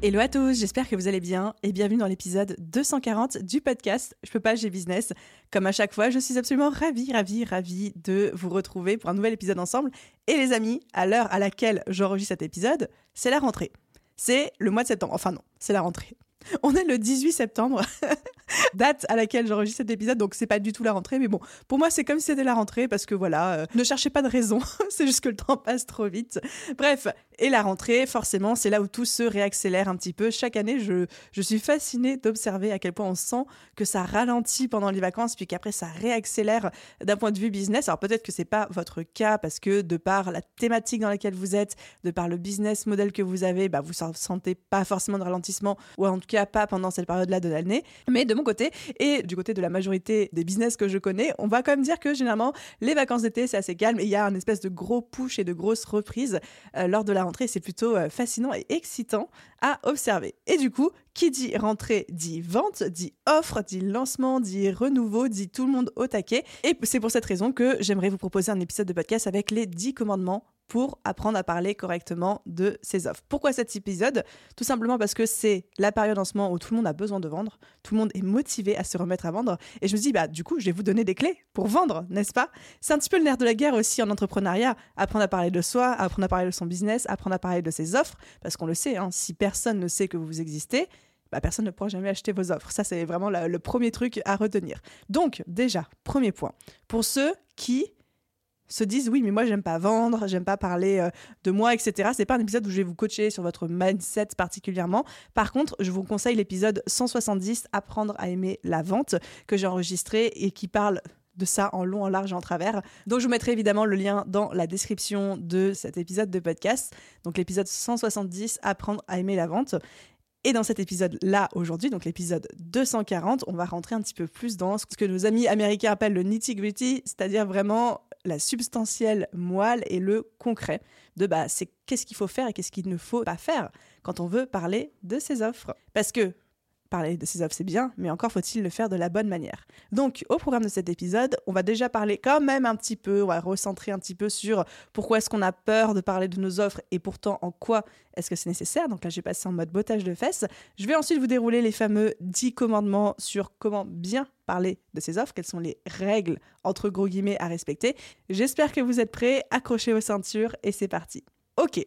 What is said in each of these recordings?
Hello à tous, j'espère que vous allez bien et bienvenue dans l'épisode 240 du podcast Je peux pas, j'ai business. Comme à chaque fois, je suis absolument ravie, ravie, ravie de vous retrouver pour un nouvel épisode ensemble. Et les amis, à l'heure à laquelle j'enregistre cet épisode, c'est la rentrée. C'est le mois de septembre. Enfin non, c'est la rentrée. On est le 18 septembre, date à laquelle j'enregistre cet épisode, donc c'est pas du tout la rentrée, mais bon, pour moi c'est comme si c'était la rentrée parce que voilà, euh, ne cherchez pas de raison, c'est juste que le temps passe trop vite. Bref, et la rentrée, forcément, c'est là où tout se réaccélère un petit peu. Chaque année, je, je suis fascinée d'observer à quel point on sent que ça ralentit pendant les vacances, puis qu'après ça réaccélère d'un point de vue business. Alors peut-être que c'est pas votre cas parce que de par la thématique dans laquelle vous êtes, de par le business model que vous avez, bah, vous sentez pas forcément de ralentissement, ou en tout pas pendant cette période-là de l'année. Mais de mon côté, et du côté de la majorité des business que je connais, on va quand même dire que généralement, les vacances d'été, c'est assez calme et il y a un espèce de gros push et de grosses reprises euh, lors de la rentrée. C'est plutôt euh, fascinant et excitant à observer. Et du coup, qui dit rentrée dit vente, dit offre, dit lancement, dit renouveau, dit tout le monde au taquet. Et c'est pour cette raison que j'aimerais vous proposer un épisode de podcast avec les 10 commandements pour apprendre à parler correctement de ses offres. Pourquoi cet épisode? Tout simplement parce que c'est la période en ce moment où tout le monde a besoin de vendre, tout le monde est motivé à se remettre à vendre, et je me dis, bah du coup, je vais vous donner des clés pour vendre, n'est-ce pas? C'est un petit peu le nerf de la guerre aussi en entrepreneuriat, apprendre à parler de soi, apprendre à parler de son business, apprendre à parler de ses offres, parce qu'on le sait, hein, si personne ne sait que vous existez, bah, personne ne pourra jamais acheter vos offres. Ça, c'est vraiment le premier truc à retenir. Donc, déjà, premier point, pour ceux qui se disent oui mais moi j'aime pas vendre, j'aime pas parler euh, de moi, etc. C'est pas un épisode où je vais vous coacher sur votre mindset particulièrement. Par contre, je vous conseille l'épisode 170 Apprendre à aimer la vente que j'ai enregistré et qui parle de ça en long, en large et en travers. Donc je vous mettrai évidemment le lien dans la description de cet épisode de podcast. Donc l'épisode 170 Apprendre à aimer la vente. Et dans cet épisode-là, aujourd'hui, donc l'épisode 240, on va rentrer un petit peu plus dans ce que nos amis américains appellent le nitty-gritty, c'est-à-dire vraiment la substantielle moelle et le concret de bah, c'est qu'est-ce qu'il faut faire et qu'est-ce qu'il ne faut pas faire quand on veut parler de ses offres. Parce que parler de ses offres, c'est bien, mais encore faut-il le faire de la bonne manière. Donc, au programme de cet épisode, on va déjà parler quand même un petit peu, on va recentrer un petit peu sur pourquoi est-ce qu'on a peur de parler de nos offres et pourtant en quoi est-ce que c'est nécessaire. Donc là, j'ai passé en mode bottage de fesses. Je vais ensuite vous dérouler les fameux 10 commandements sur comment bien parler de ses offres, quelles sont les règles entre gros guillemets à respecter. J'espère que vous êtes prêts, accrochez vos ceintures et c'est parti. Ok,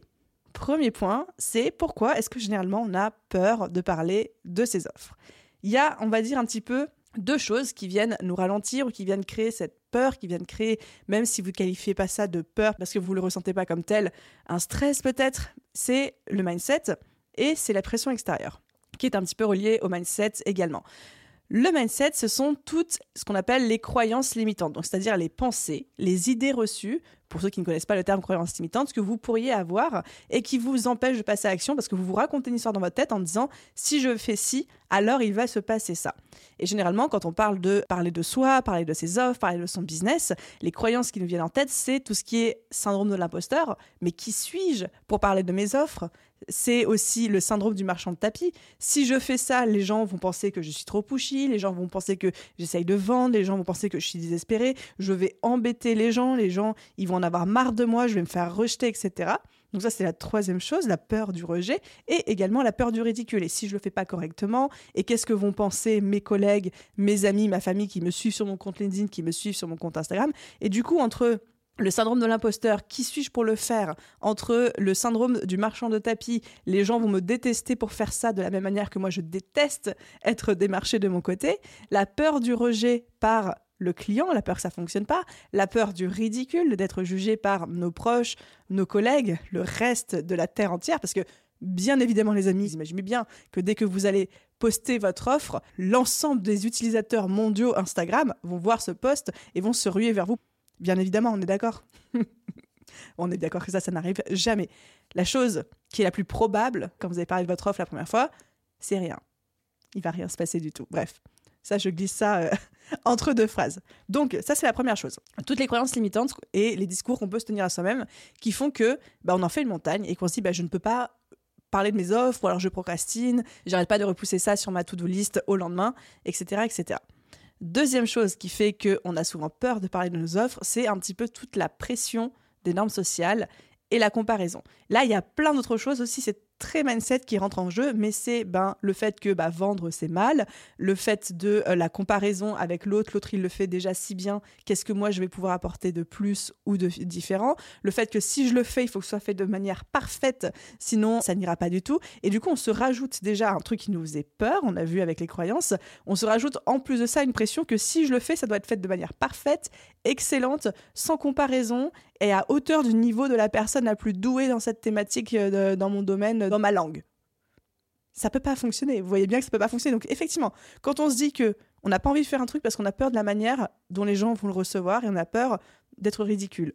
Premier point, c'est pourquoi est-ce que généralement on a peur de parler de ses offres? Il y a, on va dire, un petit peu deux choses qui viennent nous ralentir ou qui viennent créer cette peur, qui viennent créer, même si vous ne qualifiez pas ça de peur parce que vous ne le ressentez pas comme tel, un stress peut-être, c'est le mindset et c'est la pression extérieure, qui est un petit peu reliée au mindset également. Le mindset, ce sont toutes ce qu'on appelle les croyances limitantes, donc c'est-à-dire les pensées, les idées reçues pour ceux qui ne connaissent pas le terme croyance limitante, que vous pourriez avoir et qui vous empêche de passer à l'action parce que vous vous racontez une histoire dans votre tête en disant si je fais ci, alors il va se passer ça. Et généralement, quand on parle de parler de soi, parler de ses offres, parler de son business, les croyances qui nous viennent en tête, c'est tout ce qui est syndrome de l'imposteur. Mais qui suis-je pour parler de mes offres? C'est aussi le syndrome du marchand de tapis. Si je fais ça, les gens vont penser que je suis trop pushy, les gens vont penser que j'essaye de vendre, les gens vont penser que je suis désespérée, je vais embêter les gens, les gens, ils vont en avoir marre de moi, je vais me faire rejeter, etc. Donc ça, c'est la troisième chose, la peur du rejet et également la peur du ridicule. Et si je le fais pas correctement, et qu'est-ce que vont penser mes collègues, mes amis, ma famille qui me suivent sur mon compte LinkedIn, qui me suivent sur mon compte Instagram? Et du coup, entre le syndrome de l'imposteur, qui suis-je pour le faire Entre le syndrome du marchand de tapis, les gens vont me détester pour faire ça de la même manière que moi je déteste être démarché de mon côté, la peur du rejet par le client, la peur que ça fonctionne pas, la peur du ridicule, d'être jugé par nos proches, nos collègues, le reste de la terre entière, parce que bien évidemment les amis, imaginez bien que dès que vous allez poster votre offre, l'ensemble des utilisateurs mondiaux Instagram vont voir ce post et vont se ruer vers vous Bien évidemment, on est d'accord. on est d'accord que ça, ça n'arrive jamais. La chose qui est la plus probable quand vous avez parlé de votre offre la première fois, c'est rien. Il va rien se passer du tout. Bref, ça, je glisse ça euh, entre deux phrases. Donc, ça, c'est la première chose. Toutes les croyances limitantes et les discours qu'on peut se tenir à soi-même qui font que bah, on en fait une montagne et qu'on se dit bah, je ne peux pas parler de mes offres ou alors je procrastine, j'arrête pas de repousser ça sur ma to-do list au lendemain, etc., etc. Deuxième chose qui fait qu'on a souvent peur de parler de nos offres, c'est un petit peu toute la pression des normes sociales et la comparaison. Là, il y a plein d'autres choses aussi. C'est très mindset qui rentre en jeu, mais c'est ben, le fait que bah, vendre c'est mal, le fait de euh, la comparaison avec l'autre, l'autre il le fait déjà si bien, qu'est-ce que moi je vais pouvoir apporter de plus ou de différent, le fait que si je le fais, il faut que ce soit fait de manière parfaite, sinon ça n'ira pas du tout, et du coup on se rajoute déjà un truc qui nous faisait peur, on a vu avec les croyances, on se rajoute en plus de ça une pression que si je le fais, ça doit être fait de manière parfaite, excellente, sans comparaison, et à hauteur du niveau de la personne la plus douée dans cette thématique euh, dans mon domaine dans ma langue. Ça peut pas fonctionner. Vous voyez bien que ça peut pas fonctionner. Donc effectivement, quand on se dit que on n'a pas envie de faire un truc parce qu'on a peur de la manière dont les gens vont le recevoir et on a peur d'être ridicule.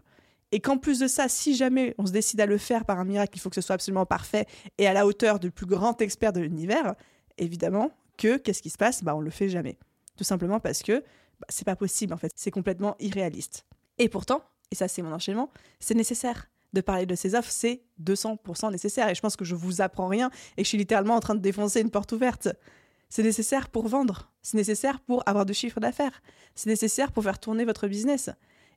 Et qu'en plus de ça, si jamais on se décide à le faire par un miracle, il faut que ce soit absolument parfait et à la hauteur du plus grand expert de l'univers, évidemment que qu'est-ce qui se passe? Bah on le fait jamais. Tout simplement parce que bah, c'est pas possible en fait, c'est complètement irréaliste. Et pourtant, et ça c'est mon enchaînement, c'est nécessaire de parler de ces offres, c'est 200% nécessaire. Et je pense que je vous apprends rien et que je suis littéralement en train de défoncer une porte ouverte. C'est nécessaire pour vendre. C'est nécessaire pour avoir de chiffres d'affaires. C'est nécessaire pour faire tourner votre business.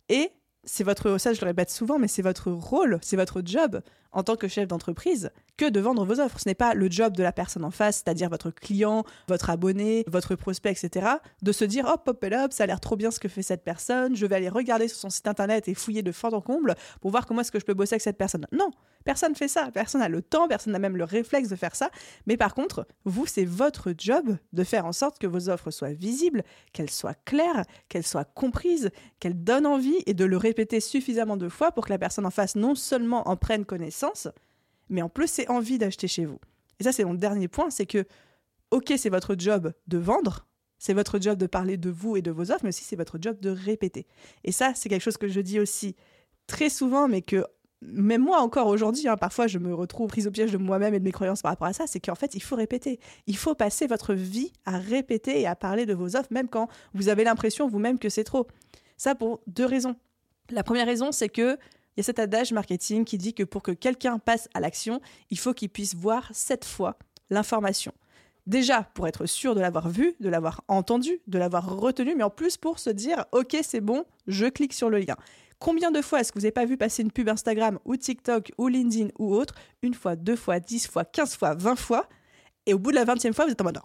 Et c'est votre, ça le répète souvent, mais c'est votre rôle, c'est votre job en tant que chef d'entreprise que de vendre vos offres. Ce n'est pas le job de la personne en face, c'est-à-dire votre client, votre abonné, votre prospect, etc., de se dire hop, hop, hop, ça a l'air trop bien ce que fait cette personne, je vais aller regarder sur son site internet et fouiller de fond en comble pour voir comment est-ce que je peux bosser avec cette personne. Non, personne fait ça, personne n'a le temps, personne n'a même le réflexe de faire ça. Mais par contre, vous, c'est votre job de faire en sorte que vos offres soient visibles, qu'elles soient claires, qu'elles soient comprises, qu'elles donnent envie et de le répéter suffisamment de fois pour que la personne en face non seulement en prenne connaissance, mais en plus, c'est envie d'acheter chez vous. Et ça, c'est mon dernier point, c'est que, ok, c'est votre job de vendre, c'est votre job de parler de vous et de vos offres, mais aussi c'est votre job de répéter. Et ça, c'est quelque chose que je dis aussi très souvent, mais que même moi encore aujourd'hui, hein, parfois je me retrouve prise au piège de moi-même et de mes croyances par rapport à ça, c'est qu'en fait il faut répéter. Il faut passer votre vie à répéter et à parler de vos offres, même quand vous avez l'impression vous-même que c'est trop. Ça pour deux raisons. La première raison, c'est que il y a cet adage marketing qui dit que pour que quelqu'un passe à l'action, il faut qu'il puisse voir sept fois l'information. Déjà pour être sûr de l'avoir vu, de l'avoir entendu, de l'avoir retenu, mais en plus pour se dire ok c'est bon, je clique sur le lien. Combien de fois est-ce que vous n'avez pas vu passer une pub Instagram ou TikTok ou LinkedIn ou autre? Une fois, deux fois, dix fois, quinze fois, vingt fois et au bout de la 20e fois, vous êtes en mode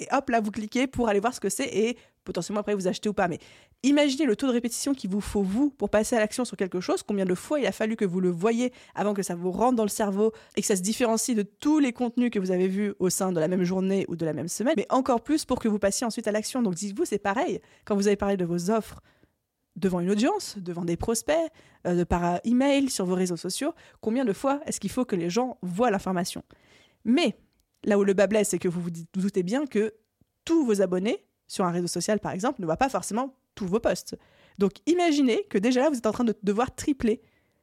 et hop, là, vous cliquez pour aller voir ce que c'est et potentiellement après vous achetez ou pas. Mais imaginez le taux de répétition qu'il vous faut, vous, pour passer à l'action sur quelque chose. Combien de fois il a fallu que vous le voyez avant que ça vous rentre dans le cerveau et que ça se différencie de tous les contenus que vous avez vus au sein de la même journée ou de la même semaine. Mais encore plus pour que vous passiez ensuite à l'action. Donc dites-vous, c'est pareil. Quand vous avez parlé de vos offres, devant une audience, devant des prospects, euh, par email, sur vos réseaux sociaux, combien de fois est-ce qu'il faut que les gens voient l'information? Mais Là où le bas blesse, c'est que vous vous doutez bien que tous vos abonnés sur un réseau social, par exemple, ne voient pas forcément tous vos posts. Donc imaginez que déjà là, vous êtes en train de devoir tripler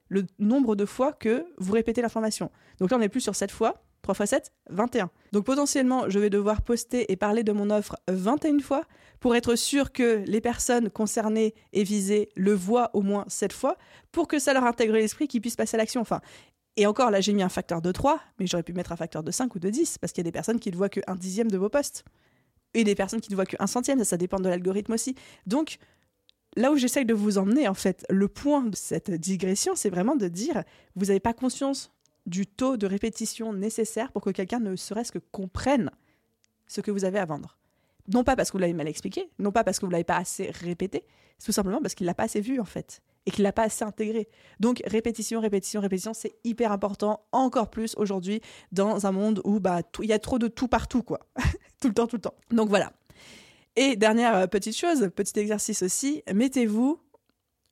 le nombre de fois que vous répétez l'information. Donc là, on n'est plus sur 7 fois. 3 fois 7, 21. Donc potentiellement, je vais devoir poster et parler de mon offre 21 fois pour être sûr que les personnes concernées et visées le voient au moins 7 fois pour que ça leur intègre l'esprit qu'ils puissent passer à l'action. Enfin, et encore, là, j'ai mis un facteur de 3, mais j'aurais pu mettre un facteur de 5 ou de 10, parce qu'il y a des personnes qui ne voient qu'un dixième de vos posts. Et des personnes qui ne voient qu'un centième, ça, ça dépend de l'algorithme aussi. Donc, là où j'essaye de vous emmener, en fait, le point de cette digression, c'est vraiment de dire, vous n'avez pas conscience du taux de répétition nécessaire pour que quelqu'un ne serait-ce que comprenne ce que vous avez à vendre. Non pas parce que vous l'avez mal expliqué, non pas parce que vous l'avez pas assez répété, tout simplement parce qu'il l'a pas assez vu en fait et qu'il l'a pas assez intégré. Donc répétition, répétition, répétition, c'est hyper important, encore plus aujourd'hui dans un monde où bah il y a trop de tout partout quoi, tout le temps, tout le temps. Donc voilà. Et dernière euh, petite chose, petit exercice aussi, mettez-vous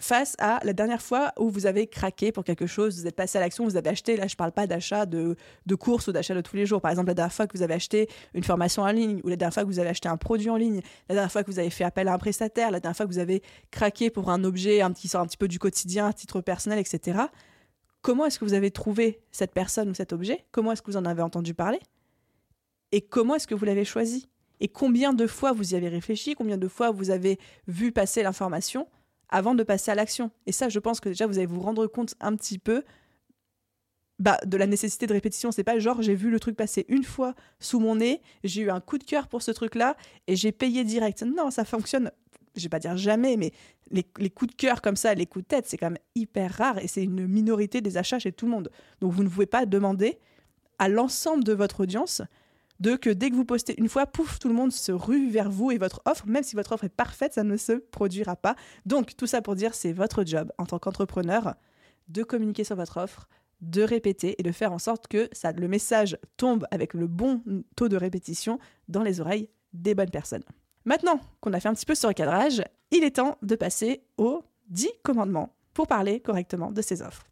face à la dernière fois où vous avez craqué pour quelque chose, vous êtes passé à l'action, vous avez acheté, là je parle pas d'achat de, de courses ou d'achat de tous les jours, par exemple la dernière fois que vous avez acheté une formation en ligne, ou la dernière fois que vous avez acheté un produit en ligne, la dernière fois que vous avez fait appel à un prestataire, la dernière fois que vous avez craqué pour un objet qui sort un petit peu du quotidien, à titre personnel, etc. comment est-ce que vous avez trouvé cette personne ou cet objet? Comment est-ce que vous en avez entendu parler? Et comment est-ce que vous l'avez choisi? Et combien de fois vous y avez réfléchi? Combien de fois vous avez vu passer l'information? Avant de passer à l'action Et ça, je pense que déjà, vous allez vous rendre compte un petit peu bah, de la nécessité de répétition. C'est pas genre j'ai vu le truc passer une fois sous mon nez, j'ai eu un coup de cœur pour ce truc-là et j'ai payé direct. Non, ça fonctionne, je vais pas dire jamais, mais les, coups de cœur comme ça, les coups de tête, c'est quand même hyper rare et c'est une minorité des achats chez tout le monde. Donc vous ne pouvez pas demander à l'ensemble de votre audience de que dès que vous postez une fois, pouf, tout le monde se rue vers vous et votre offre, même si votre offre est parfaite, ça ne se produira pas. Donc tout ça pour dire, c'est votre job en tant qu'entrepreneur de communiquer sur votre offre, de répéter et de faire en sorte que le message tombe avec le bon taux de répétition dans les oreilles des bonnes personnes. Maintenant qu'on a fait un petit peu ce recadrage, il est temps de passer aux 10 commandements pour parler correctement de ces offres.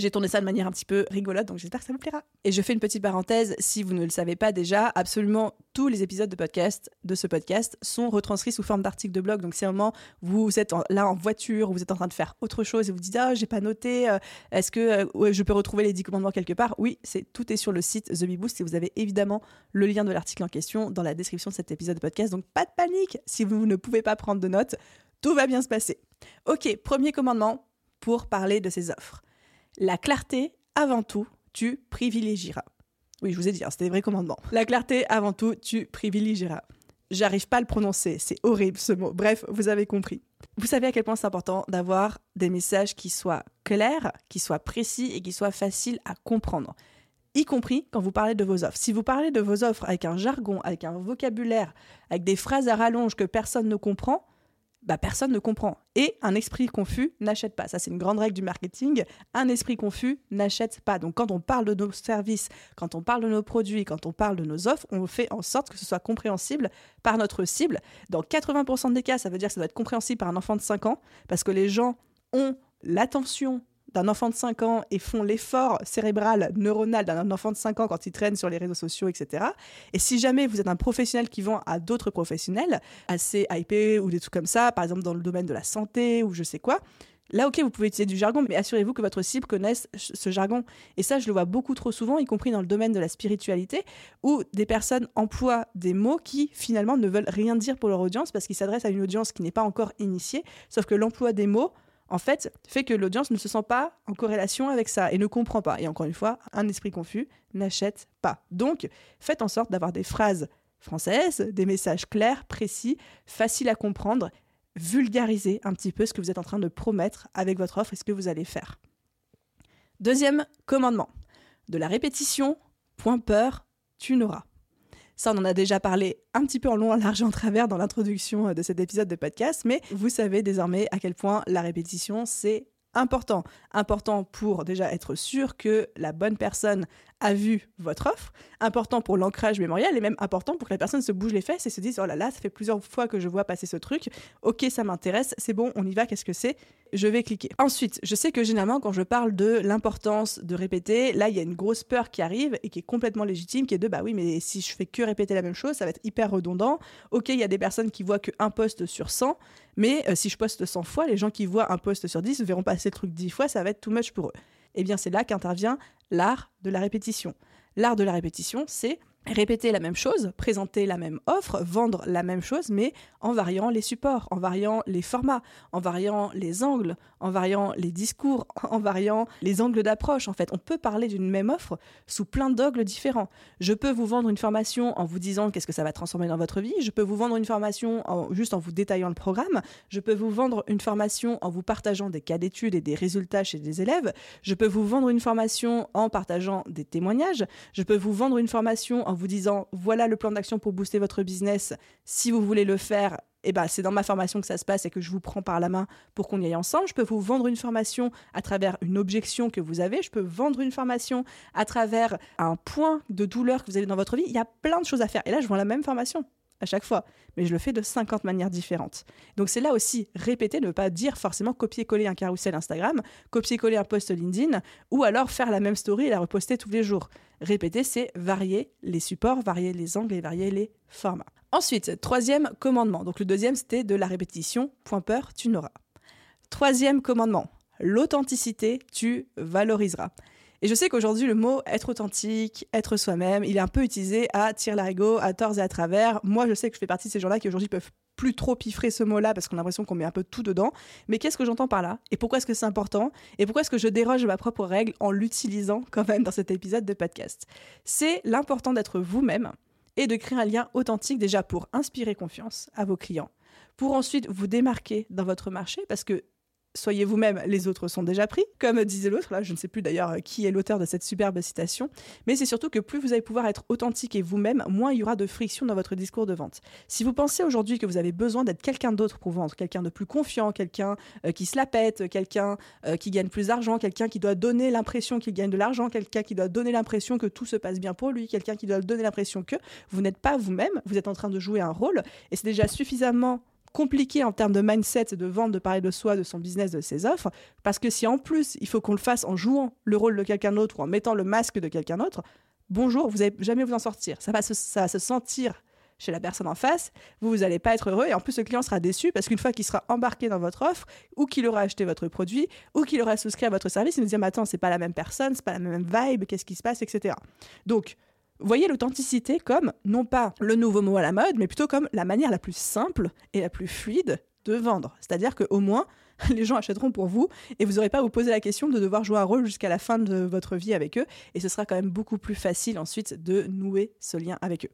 J'ai tourné ça de manière un petit peu rigolote, donc j'espère que ça vous plaira. Et je fais une petite parenthèse, si vous ne le savez pas déjà, absolument tous les épisodes de podcast de ce podcast sont retranscrits sous forme d'articles de blog. Donc si à un moment vous êtes là en voiture, ou vous êtes en train de faire autre chose et vous dites ah j'ai pas noté, euh, est-ce que euh, je peux retrouver les 10 commandements quelque part? Oui, c'est tout est sur le site The Beboost et vous avez évidemment le lien de l'article en question dans la description de cet épisode de podcast. Donc pas de panique si vous ne pouvez pas prendre de notes, tout va bien se passer. Ok, premier commandement pour parler de ces offres. La clarté, avant tout, tu privilégieras. Oui, je vous ai dit, hein, c'était des vrais commandements. La clarté, avant tout, tu privilégieras. J'arrive pas à le prononcer, c'est horrible ce mot. Bref, vous avez compris. Vous savez à quel point c'est important d'avoir des messages qui soient clairs, qui soient précis et qui soient faciles à comprendre. Y compris quand vous parlez de vos offres. Si vous parlez de vos offres avec un jargon, avec un vocabulaire, avec des phrases à rallonge que personne ne comprend, bah, personne ne comprend. Et un esprit confus n'achète pas. Ça, c'est une grande règle du marketing. Un esprit confus n'achète pas. Donc, quand on parle de nos services, quand on parle de nos produits, quand on parle de nos offres, on fait en sorte que ce soit compréhensible par notre cible. Dans 80% des cas, ça veut dire que ça doit être compréhensible par un enfant de 5 ans, parce que les gens ont l'attention d'un enfant de 5 ans et font l'effort cérébral, neuronal d'un enfant de 5 ans quand il traîne sur les réseaux sociaux, etc. Et si jamais vous êtes un professionnel qui vend à d'autres professionnels, assez hypés ou des trucs comme ça, par exemple dans le domaine de la santé ou je sais quoi, Là, ok, vous pouvez utiliser du jargon, mais assurez-vous que votre cible connaisse ce jargon. Et ça, je le vois beaucoup trop souvent, y compris dans le domaine de la spiritualité, où des personnes emploient des mots qui, finalement, ne veulent rien dire pour leur audience parce qu'ils s'adressent à une audience qui n'est pas encore initiée. Sauf que l'emploi des mots en fait, fait que l'audience ne se sent pas en corrélation avec ça et ne comprend pas. Et encore une fois, un esprit confus n'achète pas. Donc, faites en sorte d'avoir des phrases françaises, des messages clairs, précis, faciles à comprendre, vulgariser un petit peu ce que vous êtes en train de promettre avec votre offre et ce que vous allez faire. Deuxième commandement, de la répétition, point peur, tu n'auras. Ça, on en a déjà parlé un petit peu en long, en large en travers dans l'introduction euh, de cet épisode de podcast, mais vous savez désormais à quel point la répétition, c'est important. Important pour déjà être sûr que la bonne personne a vu votre offre, important pour l'ancrage mémoriel et même important pour que la personne se bouge les fesses et se dise oh là là, ça fait plusieurs fois que je vois passer ce truc, ok ça m'intéresse, c'est bon, on y va, qu'est-ce que c'est? Je vais cliquer. Ensuite, je sais que généralement quand je parle de l'importance de répéter, là il y a une grosse peur qui arrive et qui est complètement légitime, qui est de bah oui mais si je fais que répéter la même chose, ça va être hyper redondant. Ok, il y a des personnes qui voient qu'un poste sur 100, mais euh, si je poste 100 fois, les gens qui voient un poste sur 10 verront passer le truc 10 fois, ça va être too much pour eux eh bien c'est là qu'intervient l'art de la répétition. L'art de la répétition, c'est répéter la même chose, présenter la même offre, vendre la même chose, mais en variant les supports, en variant les formats, en variant les angles, en variant les discours, en variant les angles d'approche. En fait, on peut parler d'une même offre sous plein d'angles différents. Je peux vous vendre une formation en vous disant qu'est-ce que ça va transformer dans votre vie. Je peux vous vendre une formation juste en vous détaillant le programme. Je peux vous vendre une formation en vous partageant des cas d'études et des résultats chez des élèves. Je peux vous vendre une formation en partageant des témoignages. Je peux vous vendre une formation en vous disant voilà le plan d'action pour booster votre business. Si vous voulez le faire, eh ben, c'est dans ma formation que ça se passe et que je vous prends par la main pour qu'on y aille ensemble. Je peux vous vendre une formation à travers une objection que vous avez. Je peux vendre une formation à travers un point de douleur que vous avez dans votre vie. Il y a plein de choses à faire. Et là, je vends la même formation à chaque fois, mais je le fais de 50 manières différentes. Donc c'est là aussi répéter, ne pas dire forcément copier-coller un carrousel Instagram, copier-coller un post LinkedIn, ou alors faire la même story et la reposter tous les jours. Répéter, c'est varier les supports, varier les angles et varier les formats. Ensuite, troisième commandement. Donc le deuxième, c'était de la répétition. Point peur, tu n'auras. Troisième commandement, l'authenticité, tu valoriseras. Et je sais qu'aujourd'hui, le mot être authentique, être soi-même, il est un peu utilisé à tirer l'arigot, à tort et à travers. Moi, je sais que je fais partie de ces gens-là qui aujourd'hui peuvent plus trop piffrer ce mot-là parce qu'on a l'impression qu'on met un peu tout dedans. Mais qu'est-ce que j'entends par là? Et pourquoi est-ce que c'est important? Et pourquoi est-ce que je déroge ma propre règle en l'utilisant quand même dans cet épisode de podcast? C'est l'important d'être vous-même et de créer un lien authentique déjà pour inspirer confiance à vos clients, pour ensuite vous démarquer dans votre marché parce que soyez vous-même, les autres sont déjà pris. Comme disait l'autre, là, je ne sais plus d'ailleurs qui est l'auteur de cette superbe citation, mais c'est surtout que plus vous allez pouvoir être authentique et vous-même, moins il y aura de friction dans votre discours de vente. Si vous pensez aujourd'hui que vous avez besoin d'être quelqu'un d'autre pour vendre, quelqu'un de plus confiant, quelqu'un euh, qui se la pète, quelqu'un euh, qui gagne plus d'argent, quelqu'un qui doit donner l'impression qu'il gagne de l'argent, quelqu'un qui doit donner l'impression que tout se passe bien pour lui, quelqu'un qui doit donner l'impression que vous n'êtes pas vous-même, vous êtes en train de jouer un rôle, et c'est déjà suffisamment compliqué en termes de mindset, de vente, de parler de soi, de son business, de ses offres, parce que si en plus il faut qu'on le fasse en jouant le rôle de quelqu'un d'autre ou en mettant le masque de quelqu'un d'autre, bonjour, vous n'allez jamais vous en sortir. Ça va, se, ça va se sentir chez la personne en face, vous, vous n'allez pas être heureux et en plus le client sera déçu parce qu'une fois qu'il sera embarqué dans votre offre ou qu'il aura acheté votre produit ou qu'il aura souscrit à votre service, il nous dit mais attends, c'est pas la même personne, c'est pas la même vibe, qu'est-ce qui se passe, etc. Donc, Voyez l'authenticité comme non pas le nouveau mot à la mode, mais plutôt comme la manière la plus simple et la plus fluide de vendre. C'est-à-dire qu'au moins, les gens achèteront pour vous et vous n'aurez pas à vous poser la question de devoir jouer un rôle jusqu'à la fin de votre vie avec eux. Et ce sera quand même beaucoup plus facile ensuite de nouer ce lien avec eux.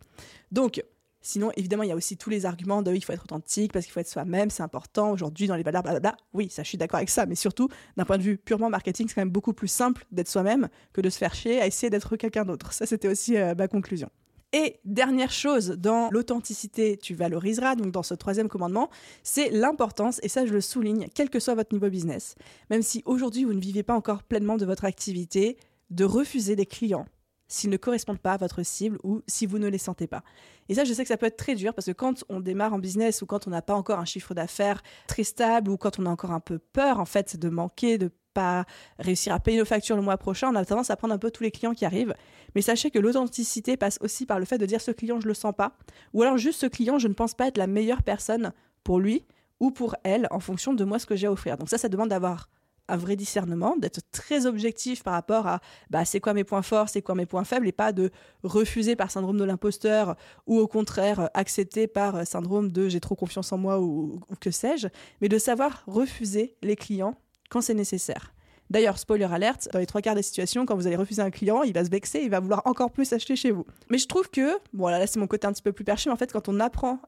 Donc, Sinon, évidemment, il y a aussi tous les arguments de il faut être authentique parce qu'il faut être soi-même, c'est important aujourd'hui dans les valeurs, blablabla. Oui, ça, je suis d'accord avec ça, mais surtout, d'un point de vue purement marketing, c'est quand même beaucoup plus simple d'être soi-même que de se faire chier à essayer d'être quelqu'un d'autre. Ça, c'était aussi euh, ma conclusion. Et dernière chose, dans l'authenticité, tu valoriseras, donc dans ce troisième commandement, c'est l'importance, et ça je le souligne, quel que soit votre niveau business, même si aujourd'hui vous ne vivez pas encore pleinement de votre activité, de refuser des clients s'ils ne correspondent pas à votre cible ou si vous ne les sentez pas. Et ça, je sais que ça peut être très dur parce que quand on démarre en business ou quand on n'a pas encore un chiffre d'affaires très stable ou quand on a encore un peu peur en fait de manquer, de pas réussir à payer nos factures le mois prochain, on a tendance à prendre un peu tous les clients qui arrivent. Mais sachez que l'authenticité passe aussi par le fait de dire ce client je le sens pas ou alors juste ce client je ne pense pas être la meilleure personne pour lui ou pour elle en fonction de moi ce que j'ai à offrir. Donc ça, ça demande d'avoir un vrai discernement, d'être très objectif par rapport à bah, c'est quoi mes points forts, c'est quoi mes points faibles, et pas de refuser par syndrome de l'imposteur ou au contraire accepter par syndrome de j'ai trop confiance en moi ou, que sais-je, mais de savoir refuser les clients quand c'est nécessaire. D'ailleurs, spoiler alerte, dans les trois quarts des situations, quand vous allez refuser un client, il va se vexer, il va vouloir encore plus acheter chez vous. Mais je trouve que, bon là, là c'est mon côté un petit peu plus perché, mais en fait quand on apprend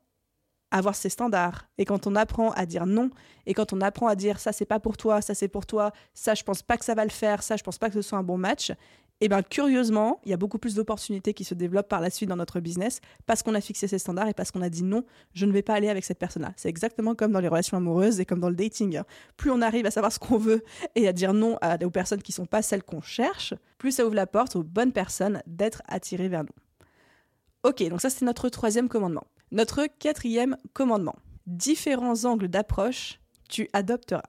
avoir ses standards. Et quand on apprend à dire non, et quand on apprend à dire ça c'est pas pour toi, ça c'est pour toi, ça je pense pas que ça va le faire, ça je pense pas que ce soit un bon match, et eh bien curieusement, il y a beaucoup plus d'opportunités qui se développent par la suite dans notre business parce qu'on a fixé ses standards et parce qu'on a dit non, je ne vais pas aller avec cette personne-là. C'est exactement comme dans les relations amoureuses et comme dans le dating. Plus on arrive à savoir ce qu'on veut et à dire non aux personnes qui sont pas celles qu'on cherche, plus ça ouvre la porte aux bonnes personnes d'être attirées vers nous. Ok, donc ça c'est notre troisième commandement. Notre quatrième commandement. Différents angles d'approche, tu adopteras.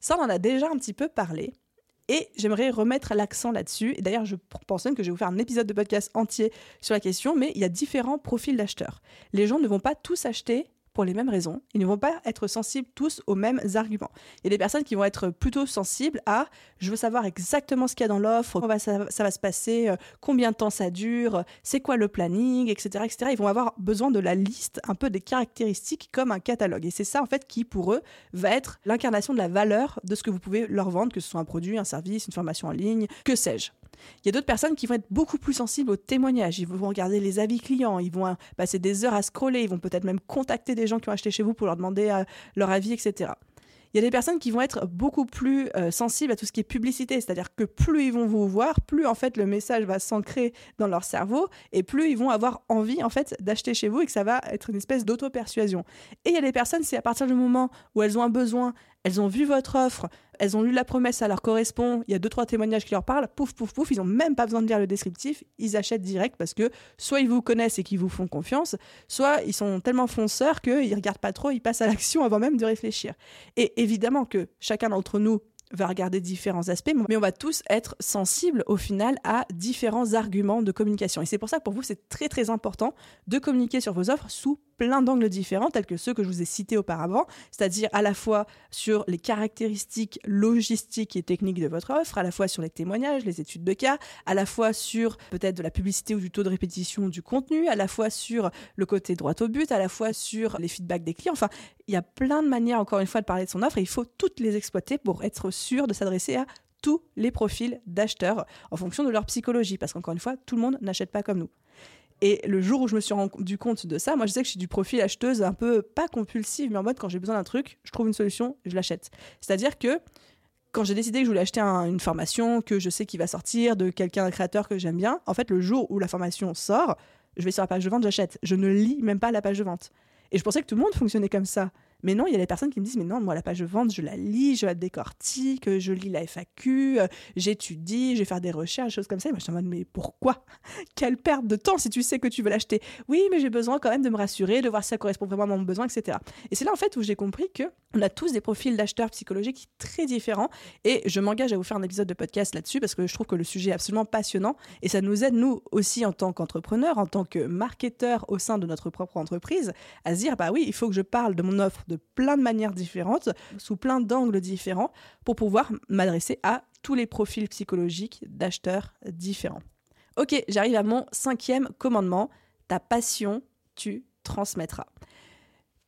Ça, on en a déjà un petit peu parlé. Et j'aimerais remettre l'accent là-dessus. Et d'ailleurs, je pense même que je vais vous faire un épisode de podcast entier sur la question, mais il y a différents profils d'acheteurs. Les gens ne vont pas tous acheter pour les mêmes raisons. Ils ne vont pas être sensibles tous aux mêmes arguments. Il y a des personnes qui vont être plutôt sensibles à je veux savoir exactement ce qu'il y a dans l'offre, comment ça, va se passer, euh, combien de temps ça dure, c'est quoi le planning, etc., etc. Ils vont avoir besoin de la liste, un peu des caractéristiques comme un catalogue. Et c'est ça en fait qui pour eux va être l'incarnation de la valeur de ce que vous pouvez leur vendre, que ce soit un produit, un service, une formation en ligne, que sais-je. Il y a d'autres personnes qui vont être beaucoup plus sensibles aux témoignages. Ils vont regarder les avis clients, ils vont euh, passer des heures à scroller, ils vont peut-être même contacter des gens qui ont acheté chez vous pour leur demander euh, leur avis, etc. Il y a des personnes qui vont être beaucoup plus euh, sensibles à tout ce qui est publicité, c'est-à-dire que plus ils vont vous voir, plus en fait le message va s'ancrer dans leur cerveau et plus ils vont avoir envie en fait d'acheter chez vous et que ça va être une espèce d'auto-persuasion. Et il y a des personnes, c'est à partir du moment où elles ont un besoin, elles ont vu votre offre, elles ont lu la promesse, ça leur correspond, il y a deux, trois témoignages qui leur parlent, pouf, pouf, pouf, ils n'ont même pas besoin de lire le descriptif, ils achètent direct parce que soit ils vous connaissent et qu'ils vous font confiance, soit ils sont tellement fonceurs qu'ils ne regardent pas trop, ils passent à l'action avant même de réfléchir. Et évidemment que chacun d'entre nous va regarder différents aspects, mais on va tous être sensibles au final à différents arguments de communication. Et c'est pour ça que pour vous, c'est très très important de communiquer sur vos offres sous plein d'angles différents, tels que ceux que je vous ai cités auparavant, c'est-à-dire à la fois sur les caractéristiques logistiques et techniques de votre offre, à la fois sur les témoignages, les études de cas, à la fois sur peut-être de la publicité ou du taux de répétition du contenu, à la fois sur le côté droit au but, à la fois sur les feedbacks des clients. Enfin, il y a plein de manières, encore une fois, de parler de son offre et il faut toutes les exploiter pour être sûr de s'adresser à tous les profils d'acheteurs en fonction de leur psychologie, parce qu'encore une fois, tout le monde n'achète pas comme nous. Et le jour où je me suis rendu compte de ça, moi je sais que je suis du profil acheteuse un peu pas compulsive, mais en mode quand j'ai besoin d'un truc, je trouve une solution, je l'achète. C'est-à-dire que quand j'ai décidé que je voulais acheter une formation que je sais qui va sortir de quelqu'un, un créateur que j'aime bien, en fait le jour où la formation sort, je vais sur la page de vente, j'achète. Je ne lis même pas la page de vente. Et je pensais que tout le monde fonctionnait comme ça. Mais non, il y a des personnes qui me disent, mais non, moi, la page de vente, je la lis, je la décortique, je lis la FAQ, euh, j'étudie, je vais faire des recherches, choses comme ça. Et moi, je suis en mode, mais pourquoi? Quelle perte de temps si tu sais que tu veux l'acheter Oui, mais j'ai besoin quand même de me rassurer, de voir si ça correspond vraiment à mon besoin, etc. Et c'est là, en fait, où j'ai compris que on a tous des profils d'acheteurs psychologiques très différents. Et je m'engage à vous faire un épisode de podcast là-dessus parce que je trouve que le sujet est absolument passionnant. Et ça nous aide, nous aussi, en tant qu'entrepreneurs, en tant que marketeurs au sein de notre propre entreprise, à se dire, bah oui, il faut que je parle de mon offre de plein de manières différentes, sous plein d'angles différents, pour pouvoir m'adresser à tous les profils psychologiques d'acheteurs différents. Ok, j'arrive à mon cinquième commandement. Ta passion, tu transmettras.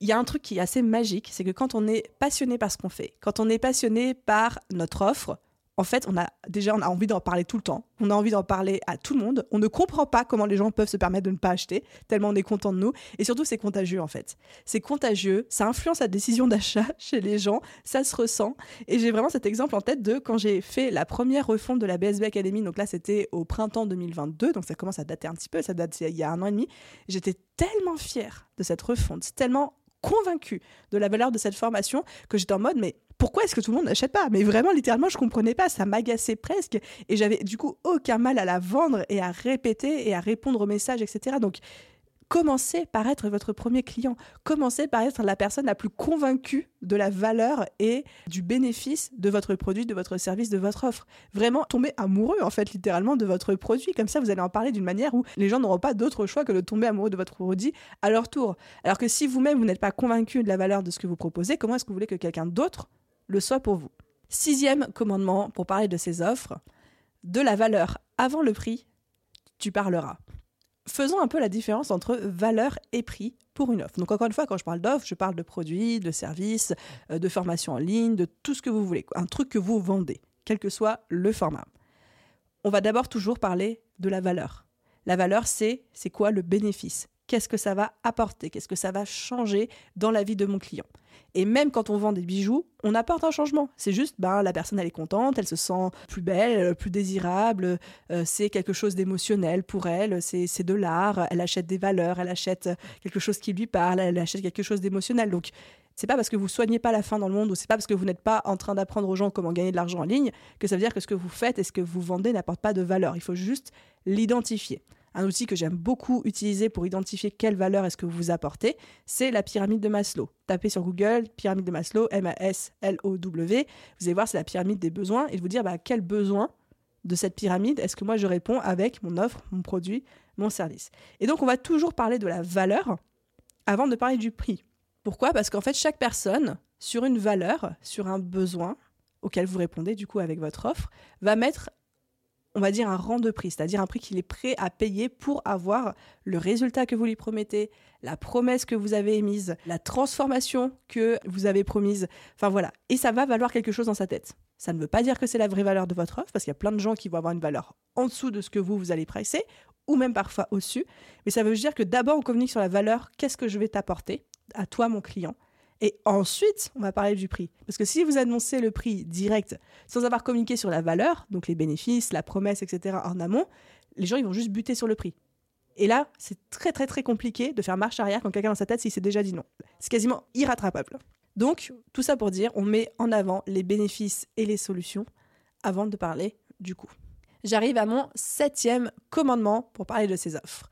Il y a un truc qui est assez magique, c'est que quand on est passionné par ce qu'on fait, quand on est passionné par notre offre, en fait, on a déjà on a envie d'en parler tout le temps. On a envie d'en parler à tout le monde. On ne comprend pas comment les gens peuvent se permettre de ne pas acheter, tellement on est content de nous. Et surtout, c'est contagieux en fait. C'est contagieux, ça influence la décision d'achat chez les gens, ça se ressent. Et j'ai vraiment cet exemple en tête de quand j'ai fait la première refonte de la BSB Academy. Donc là, c'était au printemps 2022, donc ça commence à dater un petit peu. Ça date il y a un an et demi. J'étais tellement fière de cette refonte, tellement convaincue de la valeur de cette formation que j'étais en mode mais pourquoi est-ce que tout le monde n'achète pas? Mais vraiment, littéralement, je comprenais pas, ça m'agaçait presque, et j'avais du coup aucun mal à la vendre et à répéter et à répondre aux messages, etc. Donc, commencez par être votre premier client. Commencez par être la personne la plus convaincue de la valeur et du bénéfice de votre produit, de votre service, de votre offre. Vraiment, tomber amoureux, en fait, littéralement, de votre produit. Comme ça, vous allez en parler d'une manière où les gens n'auront pas d'autre choix que de tomber amoureux de votre produit à leur tour. Alors que si vous-même, vous n'êtes pas convaincu de la valeur de ce que vous proposez, comment est-ce que vous voulez que quelqu'un d'autre le soit pour vous? Sixième commandement pour parler de ces offres, de la valeur avant le prix, tu parleras. Faisons un peu la différence entre valeur et prix pour une offre. Donc encore une fois, quand je parle d'offre, je parle de produits, de services, euh, de formation en ligne, de tout ce que vous voulez, un truc que vous vendez, quel que soit le format. On va d'abord toujours parler de la valeur. La valeur, c'est c'est quoi le bénéfice? Qu'est-ce que ça va apporter Qu'est-ce que ça va changer dans la vie de mon client et même quand on vend des bijoux, on apporte un changement. C'est juste, ben, la personne, elle est contente, elle se sent plus belle, plus désirable, euh, c'est quelque chose d'émotionnel pour elle, c'est de l'art, elle achète des valeurs, elle achète quelque chose qui lui parle, elle achète quelque chose d'émotionnel. Donc, c'est pas parce que vous soignez pas la faim dans le monde ou c'est pas parce que vous n'êtes pas en train d'apprendre aux gens comment gagner de l'argent en ligne que ça veut dire que ce que vous faites et ce que vous vendez n'apporte pas de valeur. Il faut juste l'identifier. Un outil que j'aime beaucoup utiliser pour identifier quelle valeur est-ce que vous apportez, c'est la pyramide de Maslow. Tapez sur Google pyramide de Maslow, M-A-S-L-O-W. Vous allez voir, c'est la pyramide des besoins et vous dire bah, quel besoin de cette pyramide est-ce que moi je réponds avec mon offre, mon produit, mon service. Et donc on va toujours parler de la valeur avant de parler du prix. Pourquoi? Parce qu'en fait chaque personne sur une valeur, sur un besoin auquel vous répondez du coup avec votre offre, va mettre on va dire, un rang de prix, c'est-à-dire un prix qu'il est prêt à payer pour avoir le résultat que vous lui promettez, la promesse que vous avez émise, la transformation que vous avez promise. Enfin voilà. Et ça va valoir quelque chose dans sa tête. Ça ne veut pas dire que c'est la vraie valeur de votre offre, parce qu'il y a plein de gens qui vont avoir une valeur en dessous de ce que vous, vous allez pricer, ou même parfois au-dessus. Mais ça veut dire que d'abord, on communique sur la valeur, qu'est-ce que je vais t'apporter à toi, mon client et ensuite, on va parler du prix. Parce que si vous annoncez le prix direct sans avoir communiqué sur la valeur, donc les bénéfices, la promesse, etc. en amont, les gens ils vont juste buter sur le prix. Et là, c'est très très très compliqué de faire marche arrière quand quelqu'un dans sa tête s'il s'est déjà dit non. C'est quasiment irrattrapable. Donc, tout ça pour dire, on met en avant les bénéfices et les solutions avant de parler du coût. J'arrive à mon septième commandement pour parler de ces offres.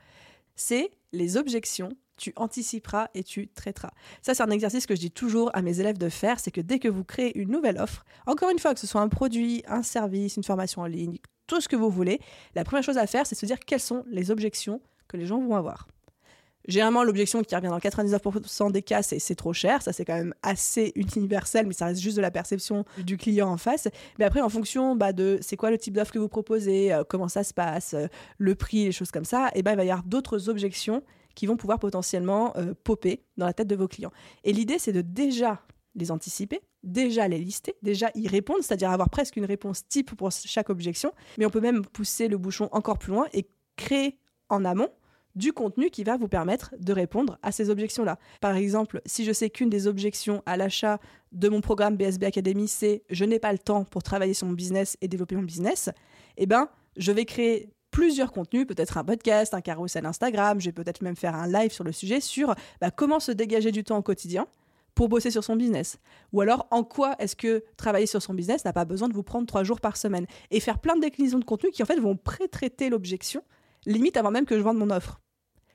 C'est les objections tu anticiperas et tu traiteras. Ça, c'est un exercice que je dis toujours à mes élèves de faire, c'est que dès que vous créez une nouvelle offre, encore une fois, que ce soit un produit, un service, une formation en ligne, tout ce que vous voulez, la première chose à faire, c'est se dire quelles sont les objections que les gens vont avoir. Généralement, l'objection qui revient dans 99% des cas, c'est c'est trop cher. Ça, c'est quand même assez universel, mais ça reste juste de la perception du client en face. Mais après, en fonction bah, de c'est quoi le type d'offre que vous proposez, euh, comment ça se passe, euh, le prix, les choses comme ça, et ben, il va y avoir d'autres objections qui vont pouvoir potentiellement euh, popper dans la tête de vos clients. Et l'idée, c'est de déjà les anticiper, déjà les lister, déjà y répondre, c'est-à-dire avoir presque une réponse type pour chaque objection, mais on peut même pousser le bouchon encore plus loin et créer en amont du contenu qui va vous permettre de répondre à ces objections-là. Par exemple, si je sais qu'une des objections à l'achat de mon programme BSB Academy, c'est je n'ai pas le temps pour travailler sur mon business et développer mon business, eh ben, je vais créer plusieurs contenus, peut-être un podcast, un carousel Instagram, je vais peut-être même faire un live sur le sujet sur bah, comment se dégager du temps au quotidien pour bosser sur son business Ou alors, en quoi est-ce que travailler sur son business n'a pas besoin de vous prendre trois jours par semaine Et faire plein de déclinaisons de contenu qui, en fait, vont pré-traiter l'objection, limite avant même que je vende mon offre.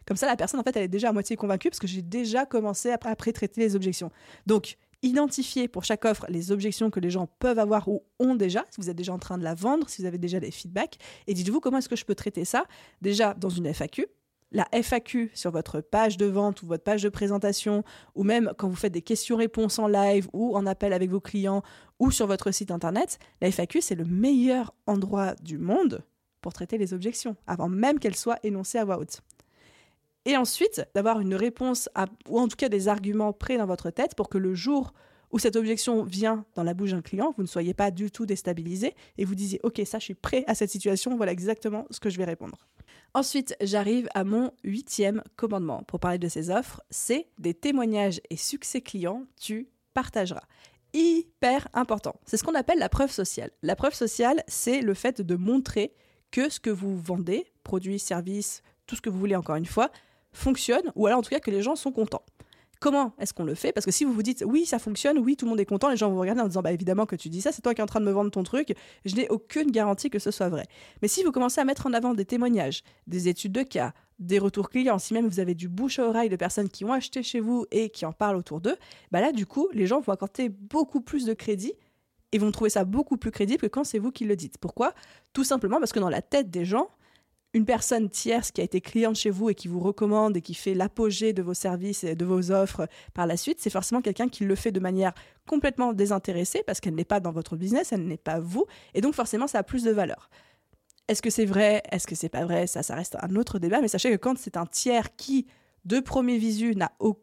Comme ça, la personne, en fait, elle est déjà à moitié convaincue parce que j'ai déjà commencé à pré-traiter les objections. Donc, identifiez pour chaque offre les objections que les gens peuvent avoir ou ont déjà, si vous êtes déjà en train de la vendre, si vous avez déjà des feedbacks, et dites-vous comment est-ce que je peux traiter ça déjà dans une FAQ, la FAQ sur votre page de vente ou votre page de présentation, ou même quand vous faites des questions-réponses en live ou en appel avec vos clients ou sur votre site internet, la FAQ, c'est le meilleur endroit du monde pour traiter les objections, avant même qu'elles soient énoncées à voix haute. Et ensuite, d'avoir une réponse, ou en tout cas des arguments prêts dans votre tête pour que le jour où cette objection vient dans la bouche d'un client, vous ne soyez pas du tout déstabilisé et vous disiez Ok, ça, je suis prêt à cette situation, voilà exactement ce que je vais répondre. Ensuite, j'arrive à mon huitième commandement pour parler de ces offres c'est des témoignages et succès clients, tu partageras. Hyper important. C'est ce qu'on appelle la preuve sociale. La preuve sociale, c'est le fait de montrer que ce que vous vendez, produits, services, tout ce que vous voulez encore une fois, fonctionne, ou alors en tout cas que les gens sont contents. Comment est-ce qu'on le fait? Parce que si vous vous dites oui, ça fonctionne, oui, tout le monde est content, les gens vont vous regarder en disant bah évidemment que tu dis ça, c'est toi qui es en train de me vendre ton truc, je n'ai aucune garantie que ce soit vrai. Mais si vous commencez à mettre en avant des témoignages, des études de cas, des retours clients, si même vous avez du bouche à oreille de personnes qui ont acheté chez vous et qui en parlent autour d'eux, bah là du coup, les gens vont accorder beaucoup plus de crédit et vont trouver ça beaucoup plus crédible que quand c'est vous qui le dites. Pourquoi? Tout simplement parce que dans la tête des gens, une personne tierce qui a été cliente chez vous et qui vous recommande et qui fait l'apogée de vos services et de vos offres par la suite, c'est forcément quelqu'un qui le fait de manière complètement désintéressée parce qu'elle n'est pas dans votre business, elle n'est pas vous, et donc forcément ça a plus de valeur. Est-ce que c'est vrai? Est-ce que c'est pas vrai? Ça, ça reste un autre débat, mais sachez que quand c'est un tiers qui, de premier visu, n'a aucun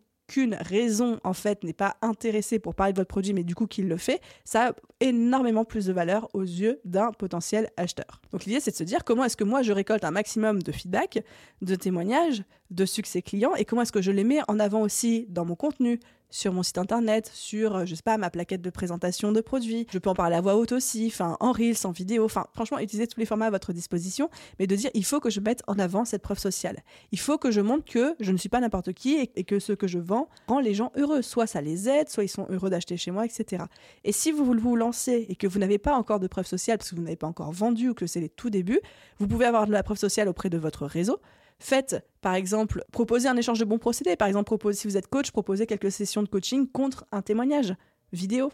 raison en fait n'est pas intéressée pour parler de votre produit, mais du coup qu'il le fait, ça a énormément plus de valeur aux yeux d'un potentiel acheteur. Donc l'idée c'est de se dire comment est-ce que moi je récolte un maximum de feedback, de témoignages, de succès clients et comment est-ce que je les mets en avant aussi dans mon contenu, sur mon site internet, sur, euh, je sais pas, ma plaquette de présentation de produits. Je peux en parler à voix haute aussi, en reels, en vidéo, franchement, utilisez tous les formats à votre disposition, mais de dire, il faut que je mette en avant cette preuve sociale. Il faut que je montre que je ne suis pas n'importe qui et, que ce que je vends rend les gens heureux. Soit ça les aide, soit ils sont heureux d'acheter chez moi, etc. Et si vous vous lancez et que vous n'avez pas encore de preuve sociale parce que vous n'avez pas encore vendu ou que c'est les tout débuts, vous pouvez avoir de la preuve sociale auprès de votre réseau. Faites, par exemple, proposer un échange de bons procédés. Par exemple, si vous êtes coach, proposez quelques sessions de coaching contre un témoignage vidéo.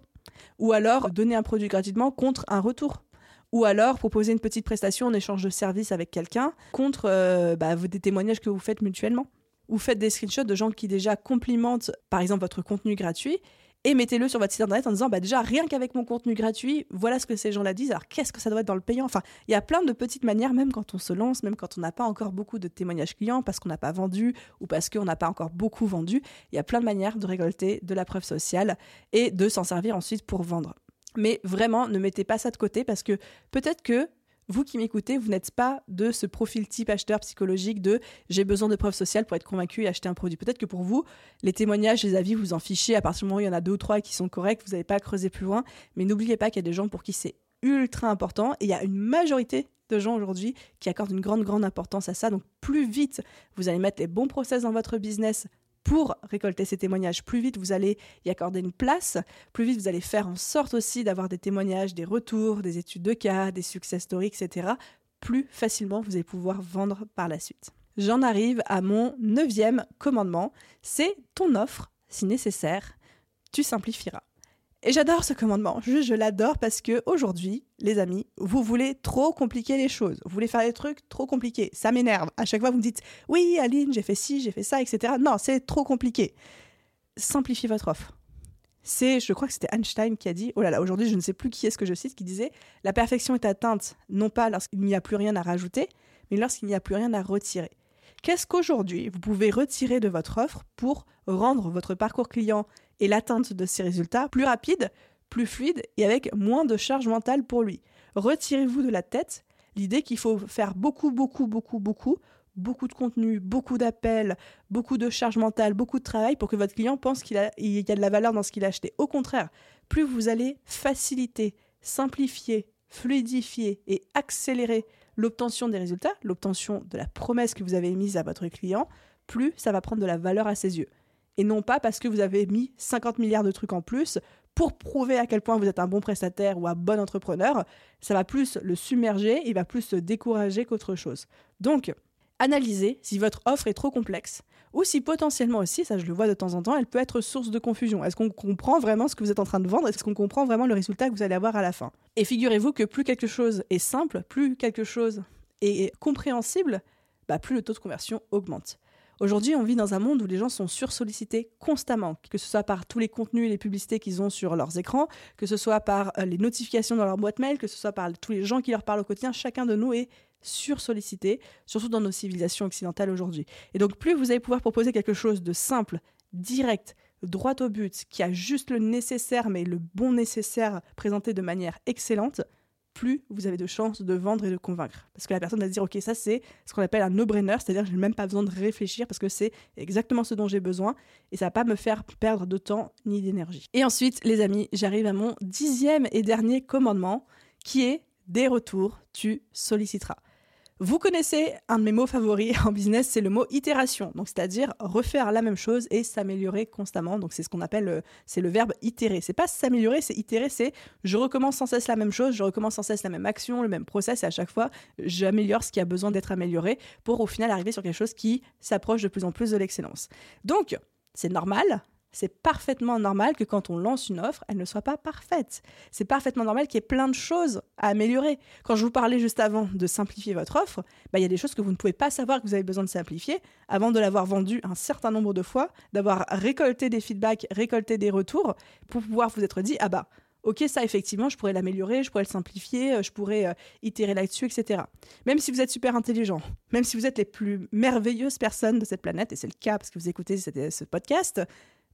Ou alors, donner un produit gratuitement contre un retour. Ou alors, proposer une petite prestation en échange de services avec quelqu'un contre euh, bah, des témoignages que vous faites mutuellement. Ou faites des screenshots de gens qui déjà complimentent, par exemple, votre contenu gratuit et mettez-le sur votre site internet en disant bah déjà rien qu'avec mon contenu gratuit, voilà ce que ces gens-là disent. Alors qu'est-ce que ça doit être dans le payant? Enfin, il y a plein de petites manières, même quand on se lance, même quand on n'a pas encore beaucoup de témoignages clients parce qu'on n'a pas vendu ou parce qu'on n'a pas encore beaucoup vendu, il y a plein de manières de récolter de la preuve sociale et de s'en servir ensuite pour vendre. Mais vraiment, ne mettez pas ça de côté parce que peut-être que vous qui m'écoutez, vous n'êtes pas de ce profil type acheteur psychologique de j'ai besoin de preuves sociales pour être convaincu et acheter un produit. Peut-être que pour vous, les témoignages, les avis, vous en fichez. À partir du moment où il y en a deux ou trois qui sont corrects, vous n'avez pas à creuser plus loin. Mais n'oubliez pas qu'il y a des gens pour qui c'est ultra important et il y a une majorité de gens aujourd'hui qui accordent une grande, grande importance à ça. Donc plus vite vous allez mettre les bons process dans votre business pour récolter ces témoignages. Plus vite vous allez y accorder une place, plus vite vous allez faire en sorte aussi d'avoir des témoignages, des retours, des études de cas, des success stories, etc. Plus facilement vous allez pouvoir vendre par la suite. J'en arrive à mon neuvième commandement, c'est ton offre, si nécessaire, tu simplifieras. Et j'adore ce commandement. Juste, je l'adore parce que aujourd'hui, les amis, vous voulez trop compliquer les choses. Vous voulez faire des trucs trop compliqués. Ça m'énerve. À chaque fois, vous me dites Oui, Aline, j'ai fait ci, j'ai fait ça, etc. Non, c'est trop compliqué. Simplifiez votre offre. C'est, je crois que c'était Einstein qui a dit, oh là là, aujourd'hui je ne sais plus qui est-ce que je cite, qui disait, la perfection est atteinte non pas lorsqu'il n'y a plus rien à rajouter, mais lorsqu'il n'y a plus rien à retirer. Qu'est-ce qu'aujourd'hui vous pouvez retirer de votre offre pour rendre votre parcours client et l'atteinte de ses résultats plus rapide, plus fluide et avec moins de charge mentale pour lui? Retirez-vous de la tête l'idée qu'il faut faire beaucoup, beaucoup, beaucoup, beaucoup beaucoup de contenu, beaucoup d'appels, beaucoup de charge mentale, beaucoup de travail pour que votre client pense qu'il y a de la valeur dans ce qu'il a acheté. Au contraire, plus vous allez faciliter, simplifier, fluidifier et accélérer l'obtention des résultats, l'obtention de la promesse que vous avez mise à votre client, plus ça va prendre de la valeur à ses yeux. Et non pas parce que vous avez mis 50 milliards de trucs en plus pour prouver à quel point vous êtes un bon prestataire ou un bon entrepreneur, ça va plus le submerger, il va plus se décourager qu'autre chose. Donc, Analysez si votre offre est trop complexe ou si potentiellement aussi, ça je le vois de temps en temps, elle peut être source de confusion. Est-ce qu'on comprend vraiment ce que vous êtes en train de vendre? Est-ce qu'on comprend vraiment le résultat que vous allez avoir à la fin? Et figurez-vous que plus quelque chose est simple, plus quelque chose est compréhensible, bah plus le taux de conversion augmente. Aujourd'hui, on vit dans un monde où les gens sont sursollicités constamment, que ce soit par tous les contenus et les publicités qu'ils ont sur leurs écrans, que ce soit par euh, les notifications dans leur boîte mail, que ce soit par tous les gens qui leur parlent au quotidien. Chacun de nous est sursollicité, surtout dans nos civilisations occidentales aujourd'hui. Et donc, plus vous allez pouvoir proposer quelque chose de simple, direct, droit au but, qui a juste le nécessaire, mais le bon nécessaire présenté de manière excellente, plus vous avez de chances de vendre et de convaincre. Parce que la personne va se dire, ok, ça c'est ce qu'on appelle un no-brainer, c'est-à-dire que je n'ai même pas besoin de réfléchir parce que c'est exactement ce dont j'ai besoin et ça va pas me faire perdre de temps ni d'énergie. Et ensuite, les amis, j'arrive à mon dixième et dernier commandement qui est des retours, tu solliciteras. Vous connaissez un de mes mots favoris en business, c'est le mot itération. Donc, c'est-à-dire refaire la même chose et s'améliorer constamment. Donc, c'est ce qu'on appelle, euh, c'est le verbe itérer. C'est pas s'améliorer, c'est itérer, c'est je recommence sans cesse la même chose, je recommence sans cesse la même action, le même process et à chaque fois, j'améliore ce qui a besoin d'être amélioré pour au final arriver sur quelque chose qui s'approche de plus en plus de l'excellence. Donc, c'est normal, c'est parfaitement normal que quand on lance une offre, elle ne soit pas parfaite. C'est parfaitement normal qu'il y ait plein de choses à améliorer. Quand je vous parlais juste avant de simplifier votre offre, bah, il y a des choses que vous ne pouvez pas savoir que vous avez besoin de simplifier avant de l'avoir vendue un certain nombre de fois, d'avoir récolté des feedbacks, récolté des retours, pour pouvoir vous être dit, ah bah, ok, ça effectivement, je pourrais l'améliorer, je pourrais le simplifier, euh, je pourrais euh, itérer là-dessus, etc. Même si vous êtes super intelligent, même si vous êtes les plus merveilleuses personnes de cette planète, et c'est le cas parce que vous écoutez ce podcast,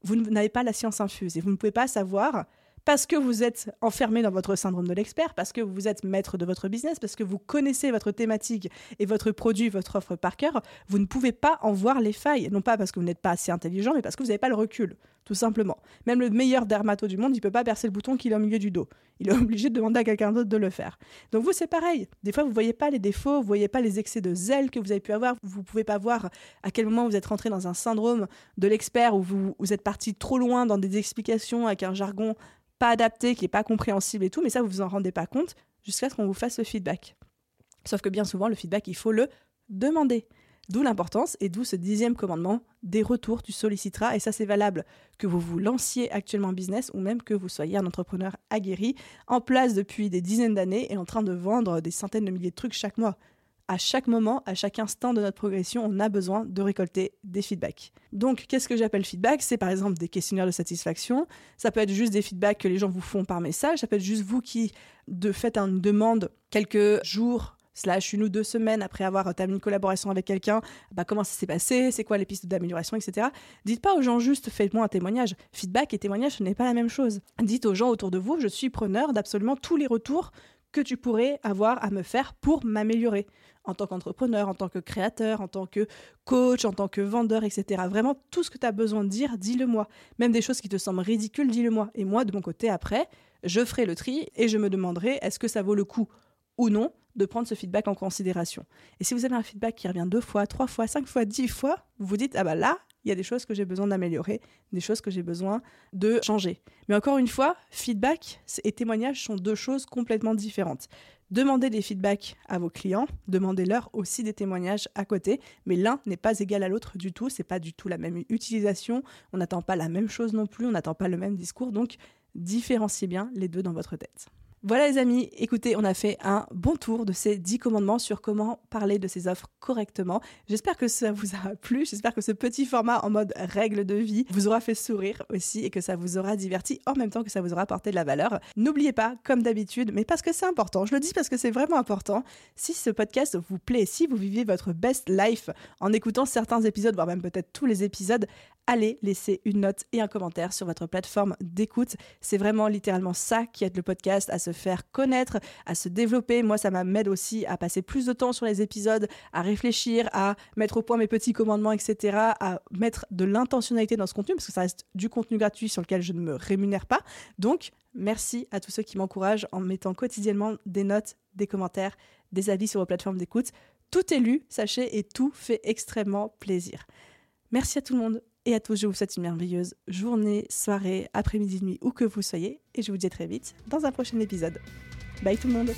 vous n'avez pas la science infuse et vous ne pouvez pas savoir parce que vous êtes enfermé dans votre syndrome de l'expert, parce que vous êtes maître de votre business, parce que vous connaissez votre thématique et votre produit, votre offre par cœur, vous ne pouvez pas en voir les failles. Non pas parce que vous n'êtes pas assez intelligent, mais parce que vous n'avez pas le recul, tout simplement. Même le meilleur dermato du monde, il ne peut pas percer le bouton qu'il a au milieu du dos. Il est obligé de demander à quelqu'un d'autre de le faire. Donc vous, c'est pareil. Des fois, vous ne voyez pas les défauts, vous ne voyez pas les excès de zèle que vous avez pu avoir, vous ne pouvez pas voir à quel moment vous êtes rentré dans un syndrome de l'expert où vous, vous êtes parti trop loin dans des explications avec un jargon pas adapté, qui est pas compréhensible et tout, mais ça, vous vous en rendez pas compte jusqu'à ce qu'on vous fasse le feedback. Sauf que bien souvent, le feedback, il faut le demander. D'où l'importance et d'où ce dixième commandement, des retours, tu solliciteras. Et ça, c'est valable que vous vous lanciez actuellement en business ou même que vous soyez un entrepreneur aguerri, en place depuis des dizaines d'années et en train de vendre des centaines de milliers de trucs chaque mois à chaque moment, à chaque instant de notre progression, on a besoin de récolter des feedbacks. Donc, qu'est-ce que j'appelle feedback? C'est par exemple des questionnaires de satisfaction. Ça peut être juste des feedbacks que les gens vous font par message. Ça peut être juste vous qui de faites une demande quelques jours slash une ou deux semaines après avoir terminé une collaboration avec quelqu'un, bah comment ça s'est passé, c'est quoi les pistes d'amélioration, etc. Dites pas aux gens juste faites-moi un témoignage. Feedback et témoignage, ce n'est pas la même chose. Dites aux gens autour de vous, je suis preneur d'absolument tous les retours que tu pourrais avoir à me faire pour m'améliorer en tant qu'entrepreneur, en tant que créateur, en tant que coach, en tant que vendeur, etc. Vraiment, tout ce que tu as besoin de dire, dis-le moi. Même des choses qui te semblent ridicules, dis-le moi. Et moi, de mon côté, après, je ferai le tri et je me demanderai est-ce que ça vaut le coup ou non de prendre ce feedback en considération. Et si vous avez un feedback qui revient deux fois, trois fois, cinq fois, dix fois, vous vous dites, ah bah là, il y a des choses que j'ai besoin d'améliorer, des choses que j'ai besoin de changer. Mais encore une fois, feedback et témoignage sont deux choses complètement différentes. Demandez des feedbacks à vos clients, demandez-leur aussi des témoignages à côté, mais l'un n'est pas égal à l'autre du tout, c'est pas du tout la même utilisation, on n'attend pas la même chose non plus, on n'attend pas le même discours, donc différenciez bien les deux dans votre tête. Voilà les amis, écoutez, on a fait un bon tour de ces 10 commandements sur comment parler de ces offres correctement. J'espère que ça vous a plu, j'espère que ce petit format en mode règle de vie vous aura fait sourire aussi et que ça vous aura diverti en même temps que ça vous aura apporté de la valeur. N'oubliez pas, comme d'habitude, mais parce que c'est important, je le dis parce que c'est vraiment important, si ce podcast vous plaît, si vous vivez votre best life en écoutant certains épisodes, voire même peut-être tous les épisodes, allez laisser une note et un commentaire sur votre plateforme d'écoute. C'est vraiment littéralement ça qui aide le podcast à se faire connaître, à se développer. Moi, ça m'aide aussi à passer plus de temps sur les épisodes, à réfléchir, à mettre au point mes petits commandements, etc., à mettre de l'intentionnalité dans ce contenu, parce que ça reste du contenu gratuit sur lequel je ne me rémunère pas. Donc, merci à tous ceux qui m'encouragent en mettant quotidiennement des notes, des commentaires, des avis sur vos plateformes d'écoute. Tout est lu, sachez, et tout fait extrêmement plaisir. Merci à tout le monde et à tous, je vous souhaite une merveilleuse journée, soirée, après-midi, nuit, où que vous soyez. Et je vous dis à très vite dans un prochain épisode. Bye tout le monde